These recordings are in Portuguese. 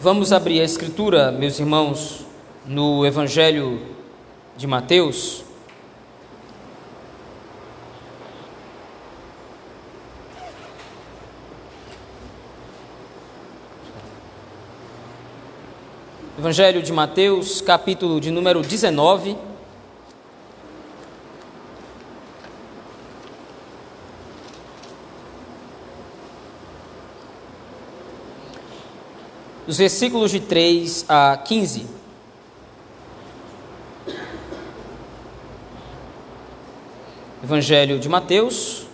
Vamos abrir a escritura, meus irmãos, no Evangelho de Mateus. Evangelho de Mateus, capítulo de número 19. Os versículos de 3 a 15. Evangelho de Mateus,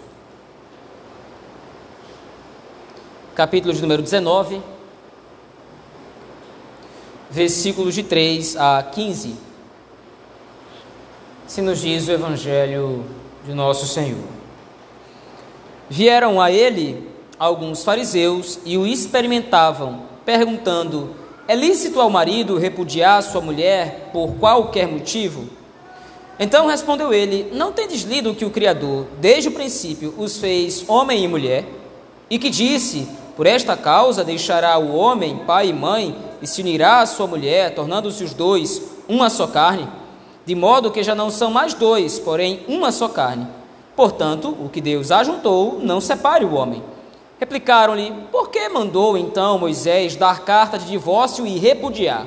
capítulo de número 19, versículos de 3 a 15. Se nos diz o Evangelho de nosso Senhor. Vieram a ele alguns fariseus e o experimentavam perguntando: É lícito ao marido repudiar sua mulher por qualquer motivo? Então respondeu ele: Não tendes lido que o Criador, desde o princípio, os fez homem e mulher? E que disse: Por esta causa deixará o homem pai e mãe e se unirá à sua mulher, tornando-se os dois uma só carne? De modo que já não são mais dois, porém uma só carne. Portanto, o que Deus ajuntou, não separe o homem. Replicaram-lhe: Por que mandou então Moisés dar carta de divórcio e repudiar?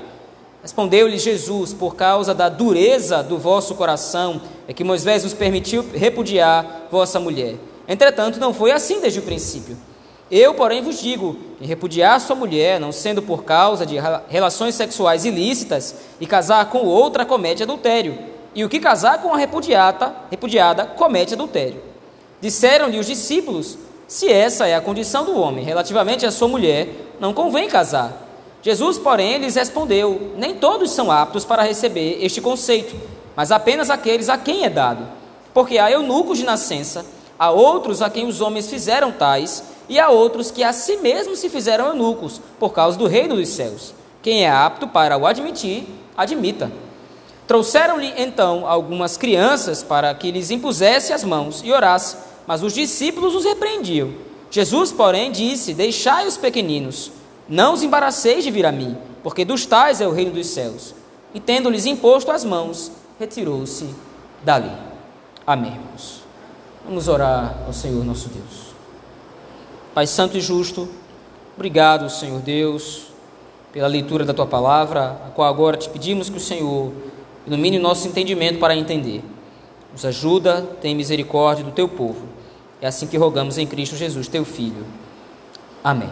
Respondeu-lhe Jesus: Por causa da dureza do vosso coração é que Moisés vos permitiu repudiar vossa mulher. Entretanto, não foi assim desde o princípio. Eu, porém, vos digo: que repudiar sua mulher, não sendo por causa de relações sexuais ilícitas, e casar com outra, comete adultério. E o que casar com a repudiada, repudiada comete adultério. Disseram-lhe os discípulos: se essa é a condição do homem relativamente à sua mulher, não convém casar. Jesus, porém, lhes respondeu: Nem todos são aptos para receber este conceito, mas apenas aqueles a quem é dado. Porque há eunucos de nascença, há outros a quem os homens fizeram tais, e há outros que a si mesmos se fizeram eunucos, por causa do reino dos céus. Quem é apto para o admitir, admita. Trouxeram-lhe então algumas crianças para que lhes impusesse as mãos e orasse mas os discípulos os repreendiam. Jesus, porém, disse: Deixai os pequeninos, não os embaraceis de vir a mim, porque dos tais é o reino dos céus. E tendo-lhes imposto as mãos, retirou-se dali. Amém, irmãos. Vamos orar ao Senhor nosso Deus. Pai Santo e Justo, obrigado, Senhor Deus, pela leitura da tua palavra, a qual agora te pedimos que o Senhor ilumine o nosso entendimento para entender. Nos ajuda, tem misericórdia do teu povo é assim que rogamos em Cristo Jesus, teu Filho. Amém.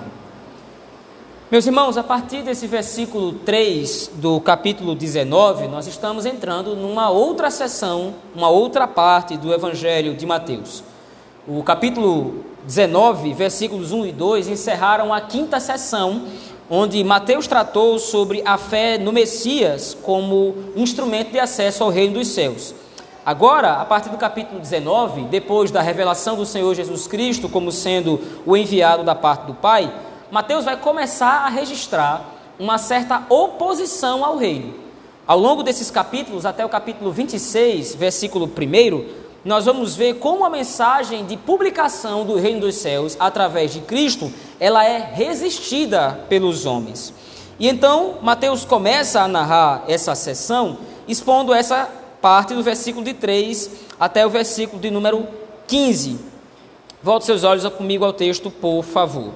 Meus irmãos, a partir desse versículo 3 do capítulo 19, nós estamos entrando numa outra sessão, uma outra parte do Evangelho de Mateus. O capítulo 19, versículos 1 e 2, encerraram a quinta sessão, onde Mateus tratou sobre a fé no Messias como instrumento de acesso ao reino dos céus. Agora, a partir do capítulo 19, depois da revelação do Senhor Jesus Cristo como sendo o enviado da parte do Pai, Mateus vai começar a registrar uma certa oposição ao reino. Ao longo desses capítulos, até o capítulo 26, versículo 1, nós vamos ver como a mensagem de publicação do reino dos céus através de Cristo, ela é resistida pelos homens. E então, Mateus começa a narrar essa sessão expondo essa parte do versículo de 3 até o versículo de número 15. Volte seus olhos comigo ao texto, por favor.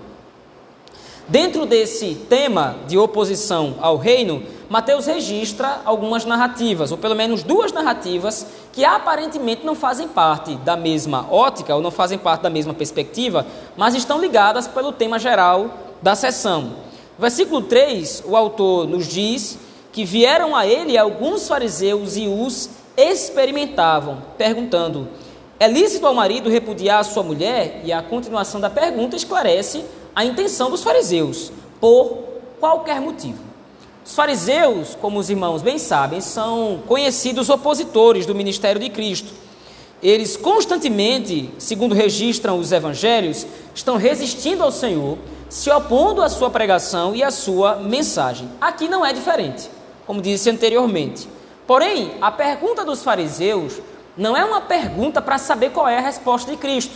Dentro desse tema de oposição ao reino, Mateus registra algumas narrativas, ou pelo menos duas narrativas, que aparentemente não fazem parte da mesma ótica, ou não fazem parte da mesma perspectiva, mas estão ligadas pelo tema geral da sessão. Versículo 3, o autor nos diz que vieram a ele alguns fariseus e os experimentavam, perguntando: É lícito ao marido repudiar a sua mulher? E a continuação da pergunta esclarece a intenção dos fariseus, por qualquer motivo. Os fariseus, como os irmãos bem sabem, são conhecidos opositores do ministério de Cristo. Eles constantemente, segundo registram os evangelhos, estão resistindo ao Senhor, se opondo à sua pregação e à sua mensagem. Aqui não é diferente, como disse anteriormente. Porém, a pergunta dos fariseus não é uma pergunta para saber qual é a resposta de Cristo,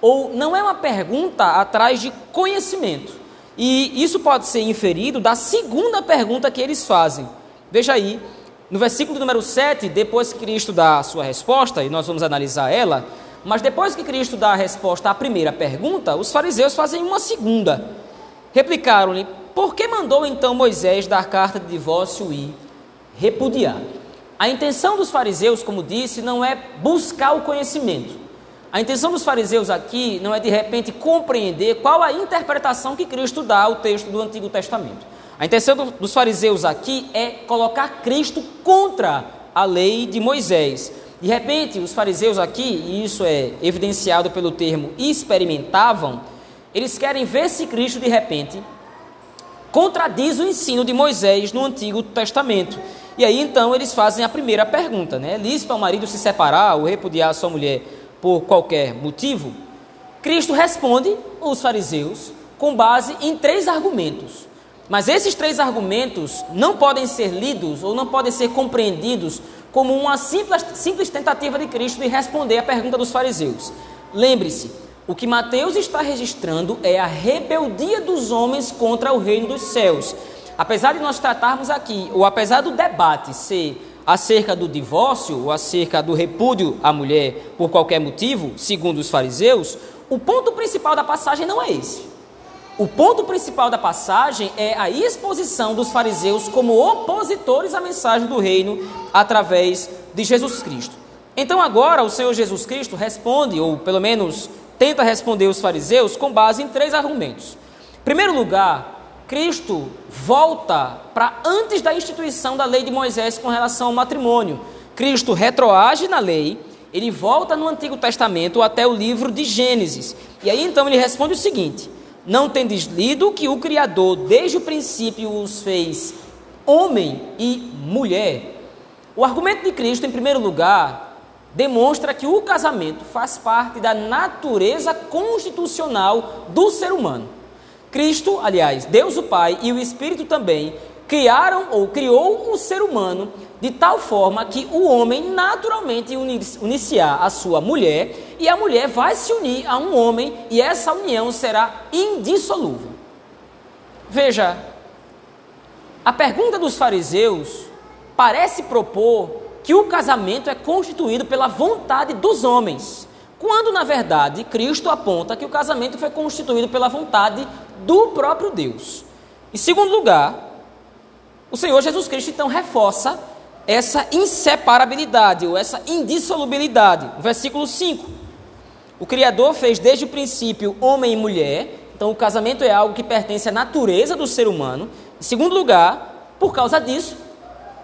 ou não é uma pergunta atrás de conhecimento. E isso pode ser inferido da segunda pergunta que eles fazem. Veja aí, no versículo número 7, depois que Cristo dá a sua resposta, e nós vamos analisar ela, mas depois que Cristo dá a resposta à primeira pergunta, os fariseus fazem uma segunda. Replicaram-lhe: Por que mandou então Moisés dar carta de divórcio e repudiar? A intenção dos fariseus, como disse, não é buscar o conhecimento. A intenção dos fariseus aqui não é de repente compreender qual a interpretação que Cristo dá ao texto do Antigo Testamento. A intenção dos fariseus aqui é colocar Cristo contra a lei de Moisés. De repente, os fariseus aqui, e isso é evidenciado pelo termo experimentavam, eles querem ver se Cristo de repente contradiz o ensino de Moisés no Antigo Testamento. E aí então eles fazem a primeira pergunta, né? É lícito ao marido se separar ou repudiar a sua mulher por qualquer motivo? Cristo responde os fariseus com base em três argumentos. Mas esses três argumentos não podem ser lidos ou não podem ser compreendidos como uma simples, simples tentativa de Cristo de responder à pergunta dos fariseus. Lembre-se, o que Mateus está registrando é a rebeldia dos homens contra o reino dos céus. Apesar de nós tratarmos aqui, ou apesar do debate ser acerca do divórcio ou acerca do repúdio à mulher por qualquer motivo, segundo os fariseus, o ponto principal da passagem não é esse. O ponto principal da passagem é a exposição dos fariseus como opositores à mensagem do reino através de Jesus Cristo. Então agora o Senhor Jesus Cristo responde, ou pelo menos tenta responder os fariseus com base em três argumentos. Em primeiro lugar, Cristo volta para antes da instituição da lei de Moisés com relação ao matrimônio. Cristo retroage na lei, ele volta no Antigo Testamento até o livro de Gênesis. E aí então ele responde o seguinte: Não tendes lido que o Criador desde o princípio os fez homem e mulher? O argumento de Cristo, em primeiro lugar, demonstra que o casamento faz parte da natureza constitucional do ser humano. Cristo, aliás, Deus o Pai e o Espírito também criaram ou criou o ser humano de tal forma que o homem naturalmente iniciar a sua mulher e a mulher vai se unir a um homem e essa união será indissolúvel. Veja, a pergunta dos fariseus parece propor que o casamento é constituído pela vontade dos homens, quando na verdade Cristo aponta que o casamento foi constituído pela vontade do próprio Deus. Em segundo lugar, o Senhor Jesus Cristo então reforça essa inseparabilidade ou essa indissolubilidade. Versículo 5. O Criador fez desde o princípio homem e mulher, então o casamento é algo que pertence à natureza do ser humano. Em segundo lugar, por causa disso,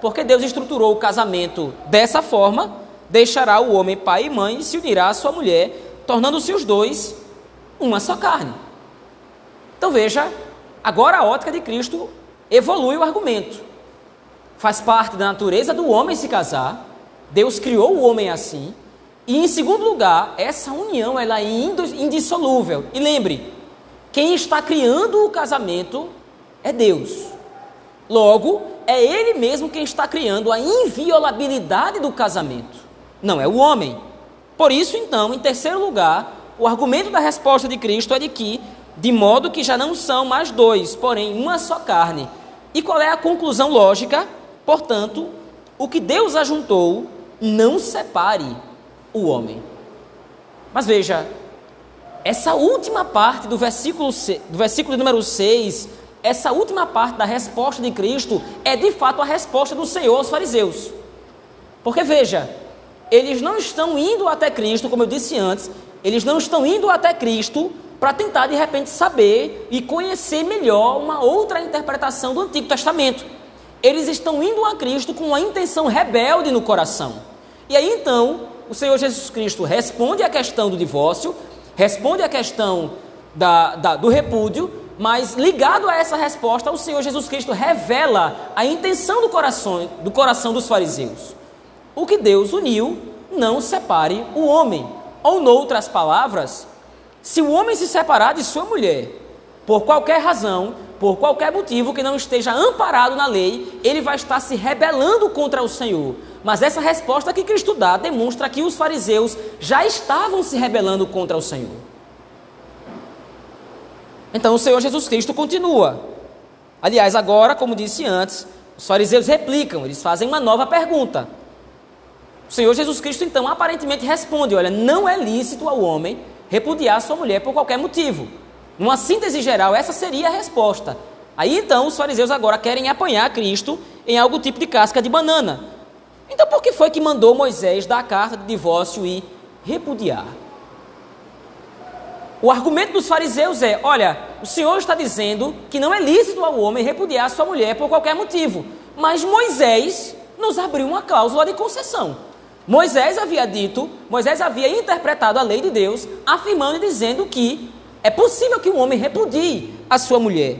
porque Deus estruturou o casamento dessa forma, deixará o homem pai e mãe e se unirá à sua mulher, tornando-se os dois uma só carne. Então veja, agora a ótica de Cristo evolui o argumento. Faz parte da natureza do homem se casar. Deus criou o homem assim. E em segundo lugar, essa união ela é indissolúvel. E lembre, quem está criando o casamento é Deus. Logo, é Ele mesmo quem está criando a inviolabilidade do casamento, não é o homem. Por isso, então, em terceiro lugar, o argumento da resposta de Cristo é de que de modo que já não são mais dois, porém uma só carne. E qual é a conclusão lógica? Portanto, o que Deus ajuntou, não separe o homem. Mas veja, essa última parte do versículo, do versículo número 6, essa última parte da resposta de Cristo é de fato a resposta do Senhor aos fariseus. Porque veja, eles não estão indo até Cristo, como eu disse antes, eles não estão indo até Cristo para tentar de repente saber e conhecer melhor uma outra interpretação do Antigo Testamento. Eles estão indo a Cristo com uma intenção rebelde no coração. E aí então, o Senhor Jesus Cristo responde à questão do divórcio, responde à questão da, da, do repúdio, mas ligado a essa resposta, o Senhor Jesus Cristo revela a intenção do coração, do coração dos fariseus. O que Deus uniu, não separe o homem. Ou, noutras palavras, se o homem se separar de sua mulher, por qualquer razão, por qualquer motivo que não esteja amparado na lei, ele vai estar se rebelando contra o Senhor. Mas essa resposta que Cristo dá demonstra que os fariseus já estavam se rebelando contra o Senhor. Então o Senhor Jesus Cristo continua. Aliás, agora, como disse antes, os fariseus replicam, eles fazem uma nova pergunta. O Senhor Jesus Cristo, então, aparentemente responde: Olha, não é lícito ao homem repudiar sua mulher por qualquer motivo. Numa síntese geral, essa seria a resposta. Aí então os fariseus agora querem apanhar Cristo em algo tipo de casca de banana. Então por que foi que mandou Moisés dar a carta de divórcio e repudiar? O argumento dos fariseus é: olha, o Senhor está dizendo que não é lícito ao homem repudiar sua mulher por qualquer motivo, mas Moisés nos abriu uma cláusula de concessão. Moisés havia dito, Moisés havia interpretado a lei de Deus, afirmando e dizendo que é possível que um homem repudie a sua mulher.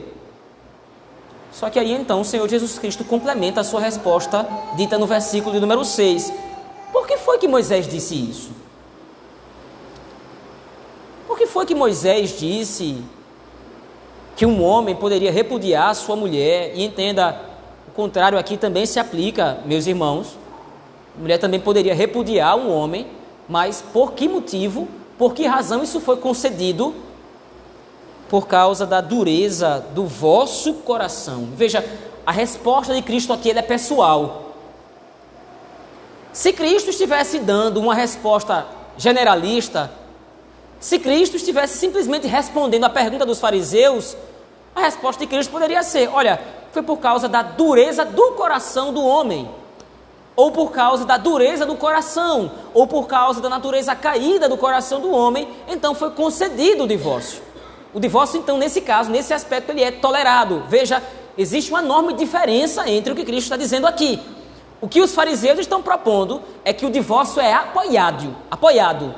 Só que aí então o Senhor Jesus Cristo complementa a sua resposta, dita no versículo de número 6. Por que foi que Moisés disse isso? Por que foi que Moisés disse que um homem poderia repudiar a sua mulher? E entenda, o contrário aqui também se aplica, meus irmãos. A mulher também poderia repudiar um homem, mas por que motivo, por que razão isso foi concedido? Por causa da dureza do vosso coração. Veja, a resposta de Cristo aqui é pessoal. Se Cristo estivesse dando uma resposta generalista, se Cristo estivesse simplesmente respondendo à pergunta dos fariseus, a resposta de Cristo poderia ser: olha, foi por causa da dureza do coração do homem ou por causa da dureza do coração, ou por causa da natureza caída do coração do homem, então foi concedido o divórcio. O divórcio, então, nesse caso, nesse aspecto, ele é tolerado. Veja, existe uma enorme diferença entre o que Cristo está dizendo aqui. O que os fariseus estão propondo é que o divórcio é apoiado, apoiado.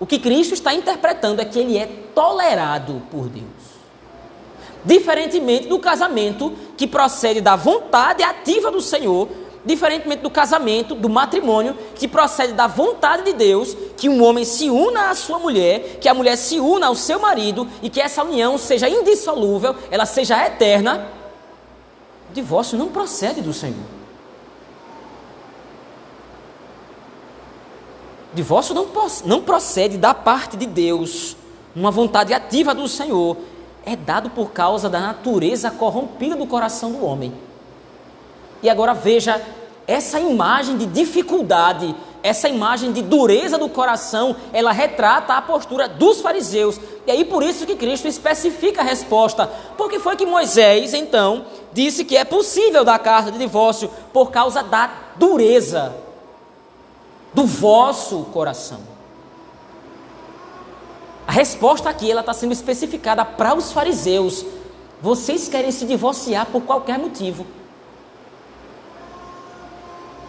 O que Cristo está interpretando é que ele é tolerado por Deus. Diferentemente do casamento que procede da vontade ativa do Senhor, diferentemente do casamento, do matrimônio, que procede da vontade de Deus, que um homem se una à sua mulher, que a mulher se una ao seu marido e que essa união seja indissolúvel, ela seja eterna. O divórcio não procede do Senhor. O divórcio não, não procede da parte de Deus, uma vontade ativa do Senhor. É dado por causa da natureza corrompida do coração do homem. E agora veja essa imagem de dificuldade, essa imagem de dureza do coração, ela retrata a postura dos fariseus. E aí por isso que Cristo especifica a resposta. Porque foi que Moisés, então, disse que é possível dar carta de divórcio por causa da dureza do vosso coração. A resposta aqui ela está sendo especificada para os fariseus. Vocês querem se divorciar por qualquer motivo.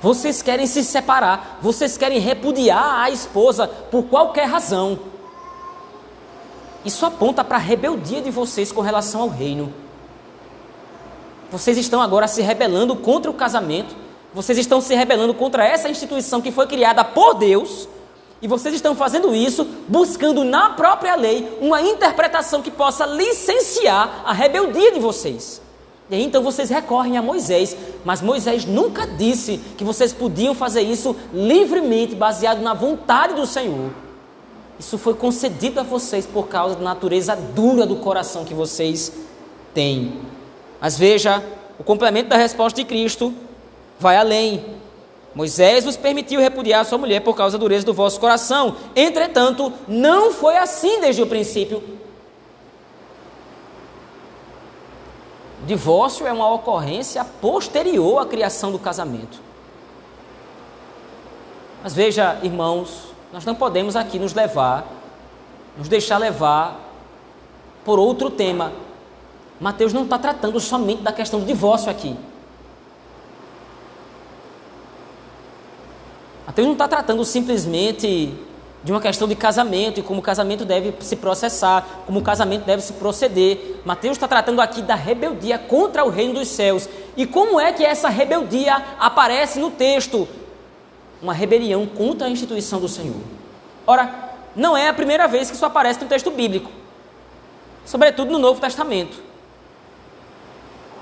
Vocês querem se separar, vocês querem repudiar a esposa por qualquer razão. Isso aponta para a rebeldia de vocês com relação ao reino. Vocês estão agora se rebelando contra o casamento, vocês estão se rebelando contra essa instituição que foi criada por Deus, e vocês estão fazendo isso buscando na própria lei uma interpretação que possa licenciar a rebeldia de vocês. E aí então vocês recorrem a Moisés, mas Moisés nunca disse que vocês podiam fazer isso livremente, baseado na vontade do Senhor. Isso foi concedido a vocês por causa da natureza dura do coração que vocês têm. Mas veja, o complemento da resposta de Cristo vai além. Moisés vos permitiu repudiar sua mulher por causa da dureza do vosso coração. Entretanto, não foi assim desde o princípio. Divórcio é uma ocorrência posterior à criação do casamento. Mas veja, irmãos, nós não podemos aqui nos levar, nos deixar levar por outro tema. Mateus não está tratando somente da questão do divórcio aqui. Mateus não está tratando simplesmente de uma questão de casamento e como o casamento deve se processar, como o casamento deve se proceder. Mateus está tratando aqui da rebeldia contra o reino dos céus. E como é que essa rebeldia aparece no texto? Uma rebelião contra a instituição do Senhor. Ora, não é a primeira vez que isso aparece no texto bíblico, sobretudo no Novo Testamento.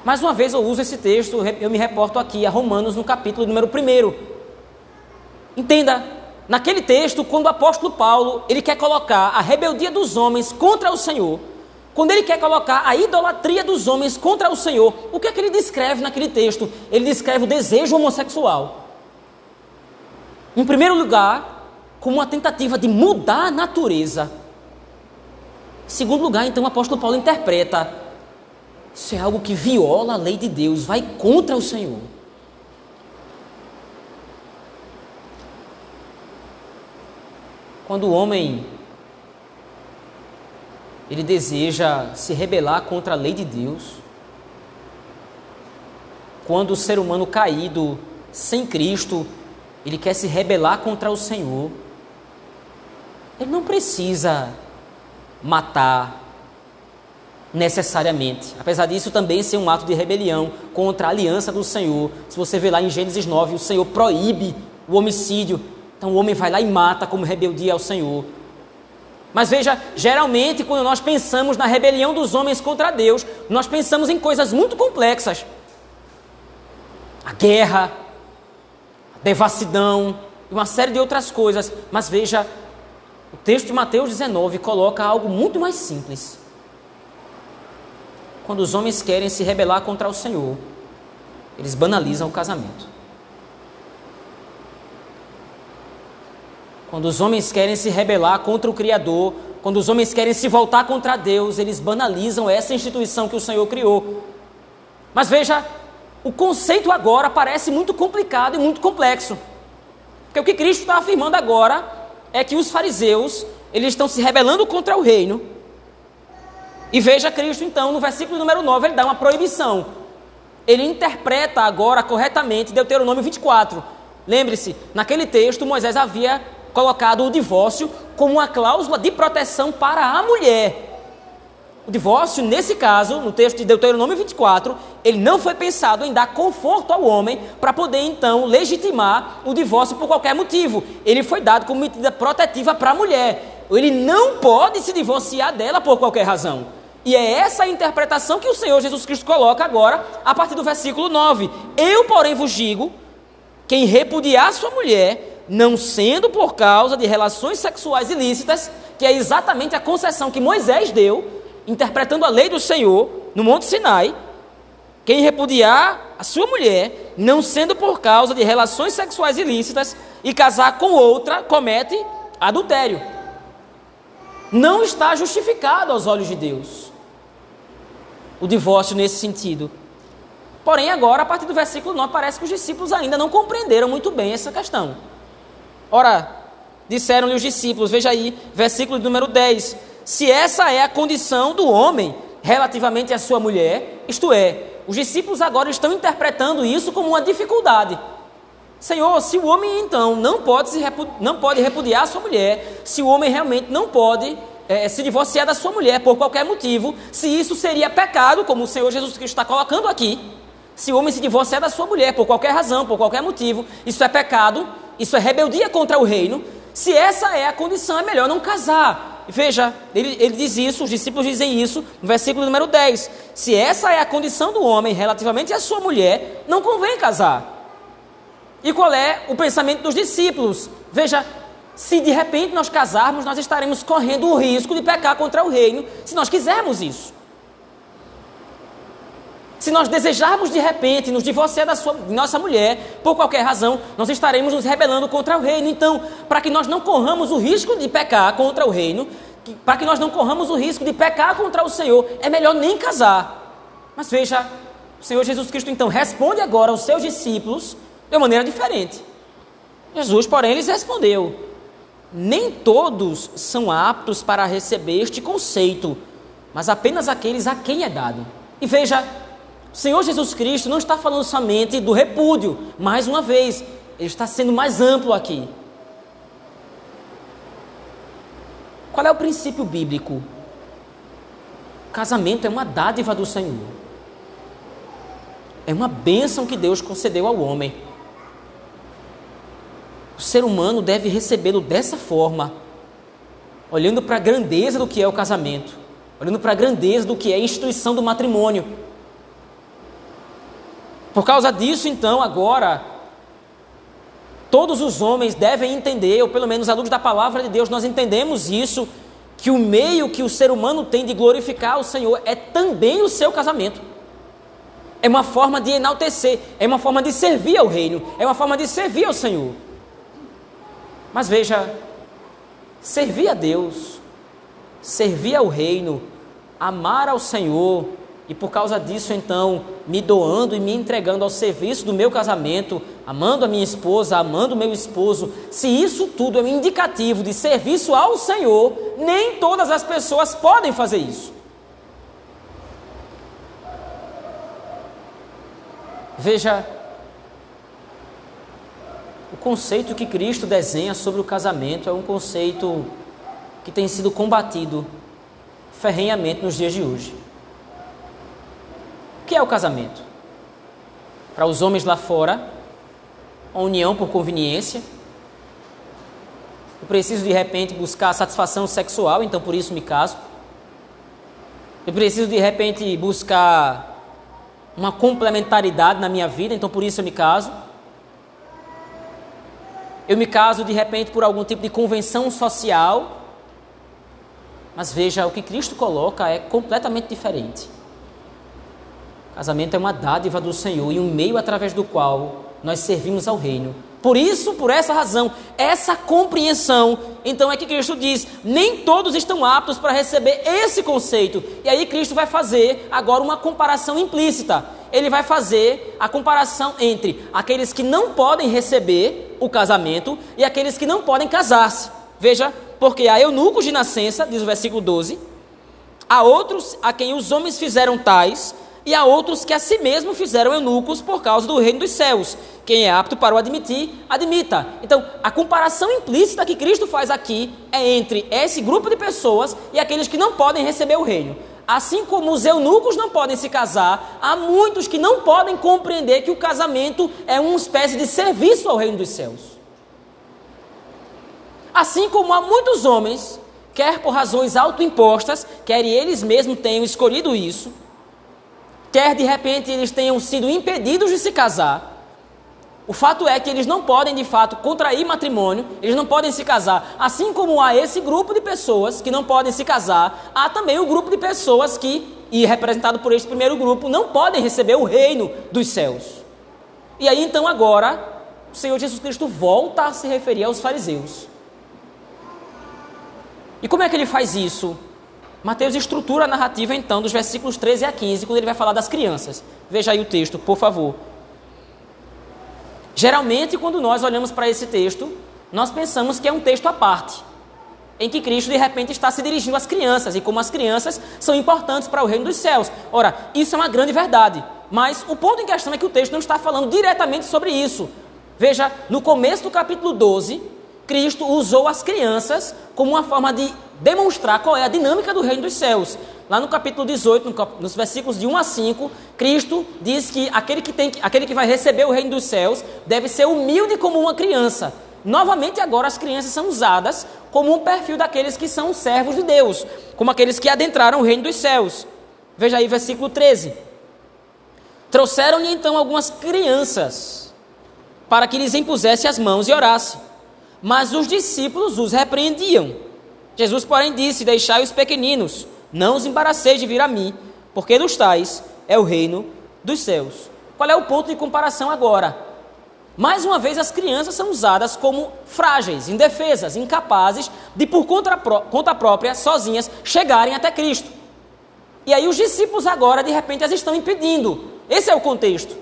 Mais uma vez eu uso esse texto, eu me reporto aqui a Romanos no capítulo número 1. Entenda, Naquele texto, quando o apóstolo Paulo ele quer colocar a rebeldia dos homens contra o Senhor quando ele quer colocar a idolatria dos homens contra o Senhor, o que é que ele descreve naquele texto? Ele descreve o desejo homossexual. Em primeiro lugar, como uma tentativa de mudar a natureza. Em segundo lugar, então, o apóstolo Paulo interpreta: isso é algo que viola a lei de Deus, vai contra o Senhor. Quando o homem ele deseja se rebelar contra a lei de Deus. Quando o ser humano caído, sem Cristo, ele quer se rebelar contra o Senhor, ele não precisa matar necessariamente. Apesar disso também ser um ato de rebelião contra a aliança do Senhor. Se você vê lá em Gênesis 9, o Senhor proíbe o homicídio. Então o homem vai lá e mata como rebeldia ao Senhor. Mas veja, geralmente quando nós pensamos na rebelião dos homens contra Deus, nós pensamos em coisas muito complexas. A guerra, a devassidão e uma série de outras coisas. Mas veja, o texto de Mateus 19 coloca algo muito mais simples. Quando os homens querem se rebelar contra o Senhor, eles banalizam o casamento. Quando os homens querem se rebelar contra o Criador, quando os homens querem se voltar contra Deus, eles banalizam essa instituição que o Senhor criou. Mas veja, o conceito agora parece muito complicado e muito complexo. Porque o que Cristo está afirmando agora é que os fariseus, eles estão se rebelando contra o reino. E veja Cristo então, no versículo número 9, ele dá uma proibição. Ele interpreta agora corretamente Deuteronômio 24. Lembre-se, naquele texto Moisés havia colocado o divórcio como uma cláusula de proteção para a mulher. O divórcio, nesse caso, no texto de Deuteronômio 24, ele não foi pensado em dar conforto ao homem para poder então legitimar o divórcio por qualquer motivo. Ele foi dado como medida protetiva para a mulher. Ele não pode se divorciar dela por qualquer razão. E é essa a interpretação que o Senhor Jesus Cristo coloca agora, a partir do versículo 9. Eu, porém, vos digo: quem repudiar sua mulher não sendo por causa de relações sexuais ilícitas, que é exatamente a concessão que Moisés deu, interpretando a lei do Senhor no Monte Sinai. Quem repudiar a sua mulher, não sendo por causa de relações sexuais ilícitas, e casar com outra, comete adultério. Não está justificado aos olhos de Deus o divórcio nesse sentido. Porém, agora, a partir do versículo 9, parece que os discípulos ainda não compreenderam muito bem essa questão. Ora, disseram-lhe os discípulos, veja aí, versículo número 10: Se essa é a condição do homem relativamente à sua mulher, isto é, os discípulos agora estão interpretando isso como uma dificuldade. Senhor, se o homem então não pode, se não pode repudiar a sua mulher, se o homem realmente não pode é, se divorciar da sua mulher por qualquer motivo, se isso seria pecado, como o Senhor Jesus Cristo está colocando aqui, se o homem se divorciar da sua mulher por qualquer razão, por qualquer motivo, isso é pecado, isso é rebeldia contra o reino. Se essa é a condição, é melhor não casar. Veja, ele, ele diz isso, os discípulos dizem isso, no versículo número 10. Se essa é a condição do homem relativamente à sua mulher, não convém casar. E qual é o pensamento dos discípulos? Veja, se de repente nós casarmos, nós estaremos correndo o risco de pecar contra o reino, se nós quisermos isso. Se nós desejarmos de repente nos divorciar da sua, nossa mulher, por qualquer razão, nós estaremos nos rebelando contra o reino. Então, para que nós não corramos o risco de pecar contra o reino, para que nós não corramos o risco de pecar contra o Senhor, é melhor nem casar. Mas veja, o Senhor Jesus Cristo então responde agora aos seus discípulos de maneira diferente. Jesus, porém, lhes respondeu: Nem todos são aptos para receber este conceito, mas apenas aqueles a quem é dado. E veja, o Senhor Jesus Cristo não está falando somente do repúdio, mais uma vez, ele está sendo mais amplo aqui. Qual é o princípio bíblico? Casamento é uma dádiva do Senhor. É uma bênção que Deus concedeu ao homem. O ser humano deve recebê-lo dessa forma, olhando para a grandeza do que é o casamento, olhando para a grandeza do que é a instituição do matrimônio. Por causa disso, então, agora, todos os homens devem entender, ou pelo menos à luz da palavra de Deus, nós entendemos isso, que o meio que o ser humano tem de glorificar o Senhor é também o seu casamento. É uma forma de enaltecer, é uma forma de servir ao reino, é uma forma de servir ao Senhor. Mas veja, servir a Deus, servir ao reino, amar ao Senhor, e por causa disso, então, me doando e me entregando ao serviço do meu casamento, amando a minha esposa, amando o meu esposo, se isso tudo é um indicativo de serviço ao Senhor, nem todas as pessoas podem fazer isso. Veja o conceito que Cristo desenha sobre o casamento é um conceito que tem sido combatido ferrenhamente nos dias de hoje. Que é o casamento? Para os homens lá fora, a união por conveniência. Eu preciso de repente buscar satisfação sexual, então por isso me caso. Eu preciso de repente buscar uma complementaridade na minha vida, então por isso eu me caso. Eu me caso de repente por algum tipo de convenção social. Mas veja, o que Cristo coloca é completamente diferente. Casamento é uma dádiva do Senhor e um meio através do qual nós servimos ao reino. Por isso, por essa razão, essa compreensão, então é que Cristo diz: nem todos estão aptos para receber esse conceito. E aí Cristo vai fazer agora uma comparação implícita. Ele vai fazer a comparação entre aqueles que não podem receber o casamento e aqueles que não podem casar-se. Veja, porque há eunucos de nascença, diz o versículo 12, há outros a quem os homens fizeram tais, e há outros que a si mesmo fizeram eunucos por causa do reino dos céus. Quem é apto para o admitir, admita. Então, a comparação implícita que Cristo faz aqui é entre esse grupo de pessoas e aqueles que não podem receber o reino. Assim como os eunucos não podem se casar, há muitos que não podem compreender que o casamento é uma espécie de serviço ao reino dos céus. Assim como há muitos homens, quer por razões autoimpostas, quer eles mesmos tenham escolhido isso, quer de repente eles tenham sido impedidos de se casar. O fato é que eles não podem de fato contrair matrimônio, eles não podem se casar. Assim como há esse grupo de pessoas que não podem se casar, há também o grupo de pessoas que, e representado por este primeiro grupo, não podem receber o reino dos céus. E aí então agora, o Senhor Jesus Cristo volta a se referir aos fariseus. E como é que ele faz isso? Mateus estrutura a narrativa então dos versículos 13 a 15, quando ele vai falar das crianças. Veja aí o texto, por favor. Geralmente, quando nós olhamos para esse texto, nós pensamos que é um texto à parte, em que Cristo de repente está se dirigindo às crianças e como as crianças são importantes para o reino dos céus. Ora, isso é uma grande verdade, mas o ponto em questão é que o texto não está falando diretamente sobre isso. Veja, no começo do capítulo 12, Cristo usou as crianças como uma forma de demonstrar qual é a dinâmica do reino dos céus. Lá no capítulo 18, nos versículos de 1 a 5, Cristo diz que aquele que, tem, aquele que vai receber o reino dos céus deve ser humilde como uma criança. Novamente, agora as crianças são usadas como um perfil daqueles que são servos de Deus, como aqueles que adentraram o reino dos céus. Veja aí, versículo 13. Trouxeram-lhe então algumas crianças para que lhes impusesse as mãos e orasse. Mas os discípulos os repreendiam. Jesus, porém, disse: Deixai os pequeninos, não os embaraceis de vir a mim, porque dos tais é o reino dos céus. Qual é o ponto de comparação agora? Mais uma vez, as crianças são usadas como frágeis, indefesas, incapazes de, por conta, conta própria, sozinhas, chegarem até Cristo. E aí, os discípulos agora, de repente, as estão impedindo. Esse é o contexto.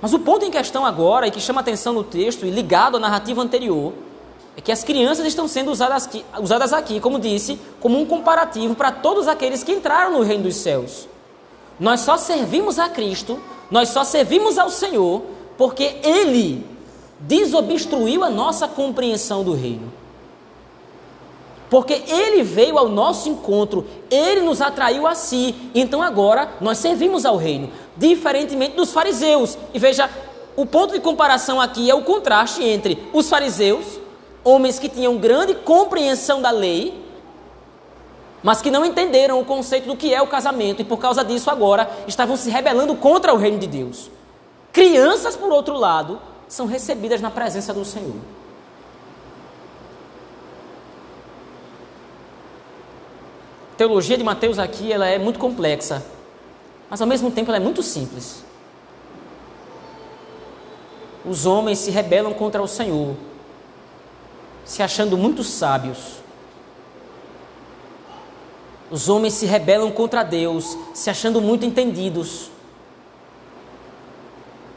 Mas o ponto em questão agora, e que chama atenção no texto, e ligado à narrativa anterior, é que as crianças estão sendo usadas aqui, usadas aqui, como disse, como um comparativo para todos aqueles que entraram no reino dos céus. Nós só servimos a Cristo, nós só servimos ao Senhor, porque Ele desobstruiu a nossa compreensão do reino. Porque Ele veio ao nosso encontro, Ele nos atraiu a si, então agora nós servimos ao reino, diferentemente dos fariseus. E veja, o ponto de comparação aqui é o contraste entre os fariseus homens que tinham grande compreensão da lei, mas que não entenderam o conceito do que é o casamento e por causa disso agora estavam se rebelando contra o reino de Deus. Crianças, por outro lado, são recebidas na presença do Senhor. teologia de Mateus aqui ela é muito complexa, mas ao mesmo tempo ela é muito simples. Os homens se rebelam contra o Senhor, se achando muito sábios. Os homens se rebelam contra Deus, se achando muito entendidos.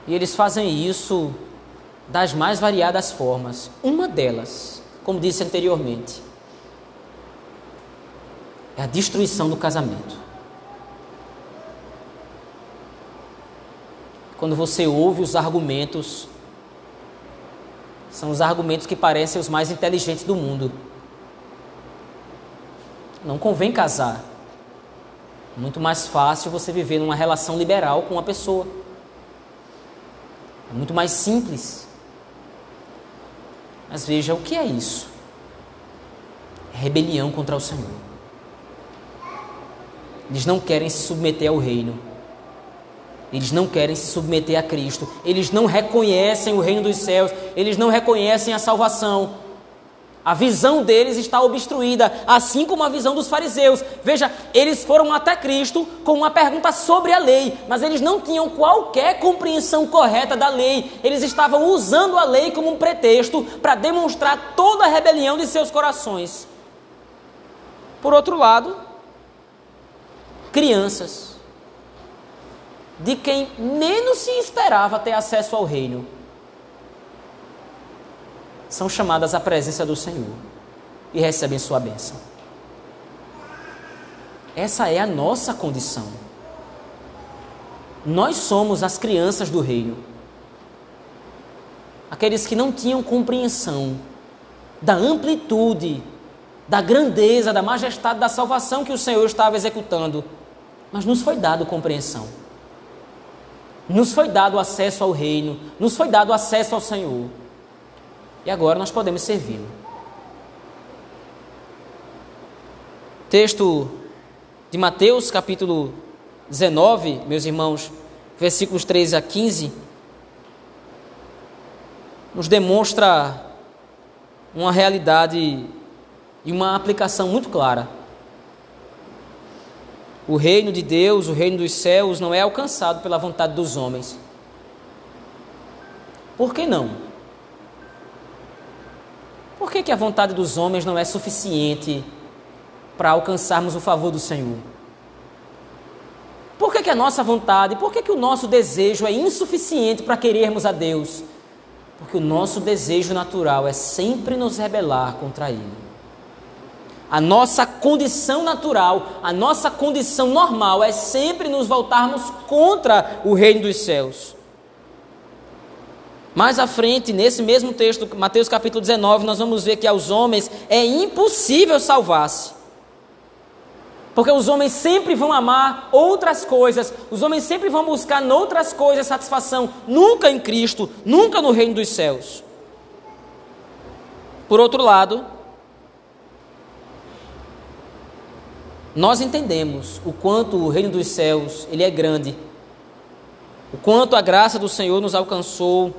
E eles fazem isso das mais variadas formas. Uma delas, como disse anteriormente, é a destruição do casamento. Quando você ouve os argumentos, são os argumentos que parecem os mais inteligentes do mundo. Não convém casar. Muito mais fácil você viver numa relação liberal com uma pessoa. É muito mais simples. Mas veja o que é isso: rebelião contra o Senhor. Eles não querem se submeter ao reino. Eles não querem se submeter a Cristo. Eles não reconhecem o reino dos céus. Eles não reconhecem a salvação. A visão deles está obstruída, assim como a visão dos fariseus. Veja, eles foram até Cristo com uma pergunta sobre a lei, mas eles não tinham qualquer compreensão correta da lei. Eles estavam usando a lei como um pretexto para demonstrar toda a rebelião de seus corações. Por outro lado, crianças, de quem menos se esperava ter acesso ao reino, são chamadas à presença do Senhor e recebem sua bênção. Essa é a nossa condição. Nós somos as crianças do reino. Aqueles que não tinham compreensão da amplitude, da grandeza, da majestade da salvação que o Senhor estava executando mas nos foi dado compreensão. Nos foi dado acesso ao reino, nos foi dado acesso ao Senhor. E agora nós podemos servi-lo. Texto de Mateus, capítulo 19, meus irmãos, versículos 13 a 15, nos demonstra uma realidade e uma aplicação muito clara o reino de Deus, o reino dos céus, não é alcançado pela vontade dos homens. Por que não? Por que, que a vontade dos homens não é suficiente para alcançarmos o favor do Senhor? Por que, que a nossa vontade, por que, que o nosso desejo é insuficiente para querermos a Deus? Porque o nosso desejo natural é sempre nos rebelar contra Ele. A nossa condição natural, a nossa condição normal é sempre nos voltarmos contra o reino dos céus. Mais à frente, nesse mesmo texto, Mateus capítulo 19, nós vamos ver que aos homens é impossível salvar-se. Porque os homens sempre vão amar outras coisas, os homens sempre vão buscar noutras coisas satisfação, nunca em Cristo, nunca no reino dos céus. Por outro lado, nós entendemos o quanto o reino dos céus ele é grande, o quanto a graça do Senhor nos alcançou,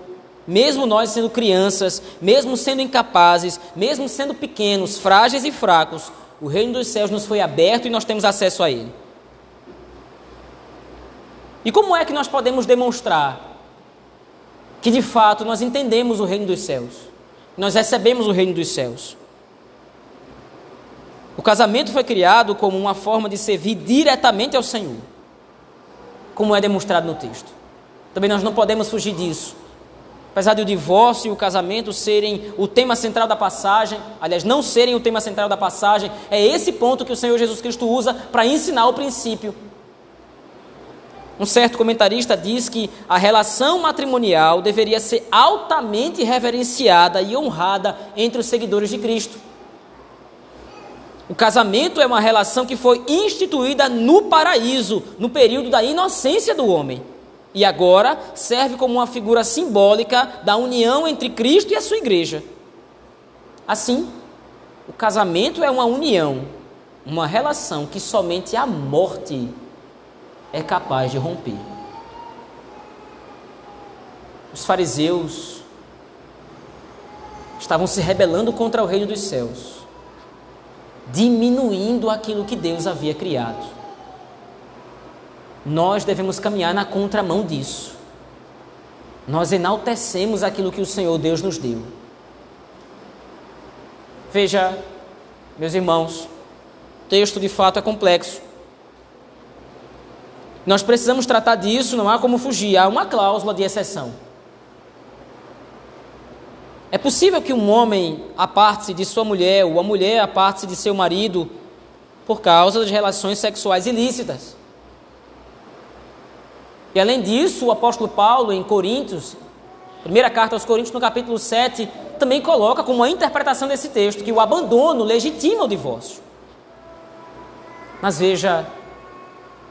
mesmo nós sendo crianças, mesmo sendo incapazes, mesmo sendo pequenos, frágeis e fracos, o reino dos céus nos foi aberto e nós temos acesso a ele. E como é que nós podemos demonstrar que de fato nós entendemos o reino dos céus? Nós recebemos o reino dos céus? O casamento foi criado como uma forma de servir diretamente ao Senhor, como é demonstrado no texto. Também nós não podemos fugir disso. Apesar de o divórcio e o casamento serem o tema central da passagem, aliás, não serem o tema central da passagem, é esse ponto que o Senhor Jesus Cristo usa para ensinar o princípio. Um certo comentarista diz que a relação matrimonial deveria ser altamente reverenciada e honrada entre os seguidores de Cristo. O casamento é uma relação que foi instituída no paraíso, no período da inocência do homem. E agora serve como uma figura simbólica da união entre Cristo e a sua igreja. Assim, o casamento é uma união, uma relação que somente a morte é capaz de romper. Os fariseus estavam se rebelando contra o reino dos céus diminuindo aquilo que Deus havia criado. Nós devemos caminhar na contramão disso. Nós enaltecemos aquilo que o Senhor Deus nos deu. Veja, meus irmãos, o texto de fato é complexo. Nós precisamos tratar disso, não há como fugir, há uma cláusula de exceção. É possível que um homem aparte-se de sua mulher, ou a mulher aparte-se de seu marido, por causa das relações sexuais ilícitas. E além disso, o apóstolo Paulo, em Coríntios, primeira carta aos Coríntios, no capítulo 7, também coloca como uma interpretação desse texto que o abandono legitima o divórcio. Mas veja,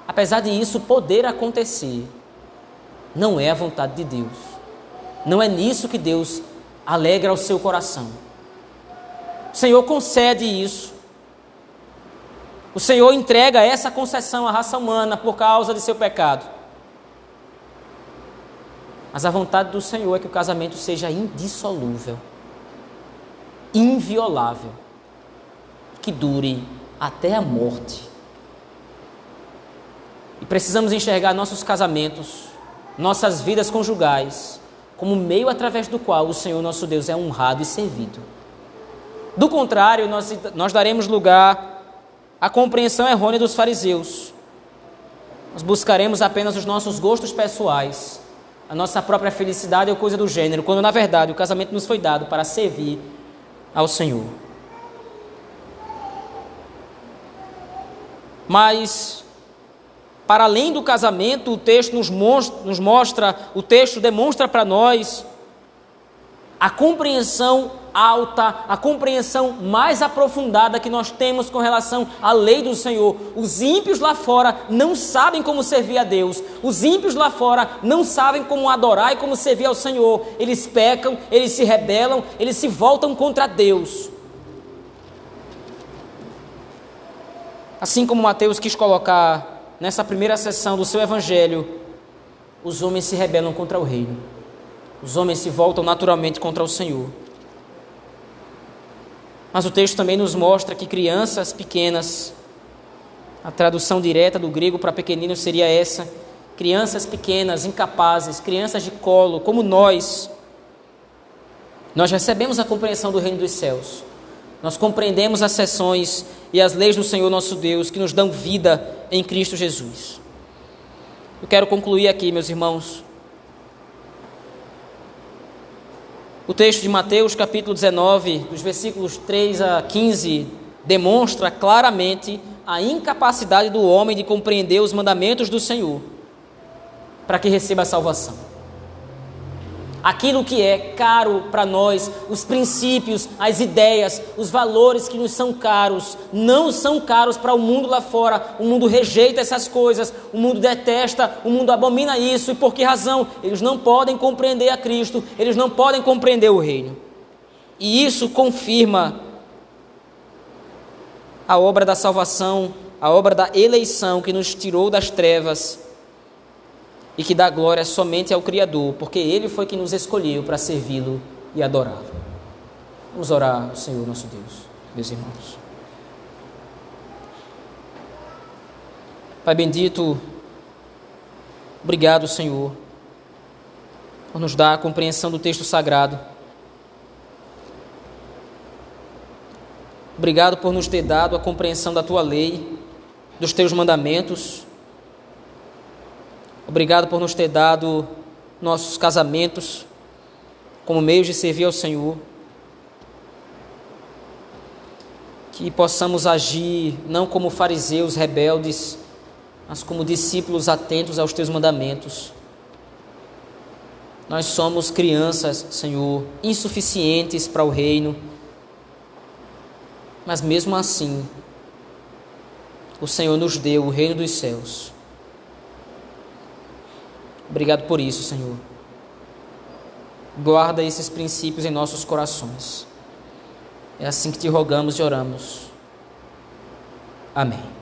apesar de isso poder acontecer, não é a vontade de Deus. Não é nisso que Deus alegra o seu coração. O Senhor concede isso. O Senhor entrega essa concessão à raça humana por causa de seu pecado. Mas a vontade do Senhor é que o casamento seja indissolúvel, inviolável, que dure até a morte. E precisamos enxergar nossos casamentos, nossas vidas conjugais, como meio através do qual o Senhor nosso Deus é honrado e servido. Do contrário, nós, nós daremos lugar à compreensão errônea dos fariseus. Nós buscaremos apenas os nossos gostos pessoais, a nossa própria felicidade ou coisa do gênero, quando na verdade o casamento nos foi dado para servir ao Senhor. Mas para além do casamento, o texto nos mostra, nos mostra o texto demonstra para nós a compreensão alta, a compreensão mais aprofundada que nós temos com relação à lei do Senhor. Os ímpios lá fora não sabem como servir a Deus. Os ímpios lá fora não sabem como adorar e como servir ao Senhor. Eles pecam, eles se rebelam, eles se voltam contra Deus. Assim como Mateus quis colocar nessa primeira sessão do seu evangelho, os homens se rebelam contra o reino. Os homens se voltam naturalmente contra o Senhor. Mas o texto também nos mostra que crianças pequenas, a tradução direta do grego para pequenino seria essa: crianças pequenas, incapazes, crianças de colo, como nós, nós recebemos a compreensão do reino dos céus. Nós compreendemos as sessões e as leis do Senhor nosso Deus que nos dão vida em Cristo Jesus. Eu quero concluir aqui, meus irmãos. O texto de Mateus, capítulo 19, dos versículos 3 a 15, demonstra claramente a incapacidade do homem de compreender os mandamentos do Senhor para que receba a salvação aquilo que é caro para nós, os princípios, as ideias, os valores que nos são caros, não são caros para o mundo lá fora. O mundo rejeita essas coisas, o mundo detesta, o mundo abomina isso. E por que razão? Eles não podem compreender a Cristo, eles não podem compreender o reino. E isso confirma a obra da salvação, a obra da eleição que nos tirou das trevas e que dá glória somente ao Criador, porque Ele foi quem nos escolheu para servi-lo e adorá-lo. Vamos orar ao Senhor nosso Deus, meus irmãos. Pai bendito, obrigado, Senhor, por nos dar a compreensão do texto sagrado. Obrigado por nos ter dado a compreensão da tua lei, dos teus mandamentos Obrigado por nos ter dado nossos casamentos como meios de servir ao Senhor. Que possamos agir não como fariseus rebeldes, mas como discípulos atentos aos teus mandamentos. Nós somos crianças, Senhor, insuficientes para o reino, mas mesmo assim, o Senhor nos deu o reino dos céus. Obrigado por isso, Senhor. Guarda esses princípios em nossos corações. É assim que te rogamos e oramos. Amém.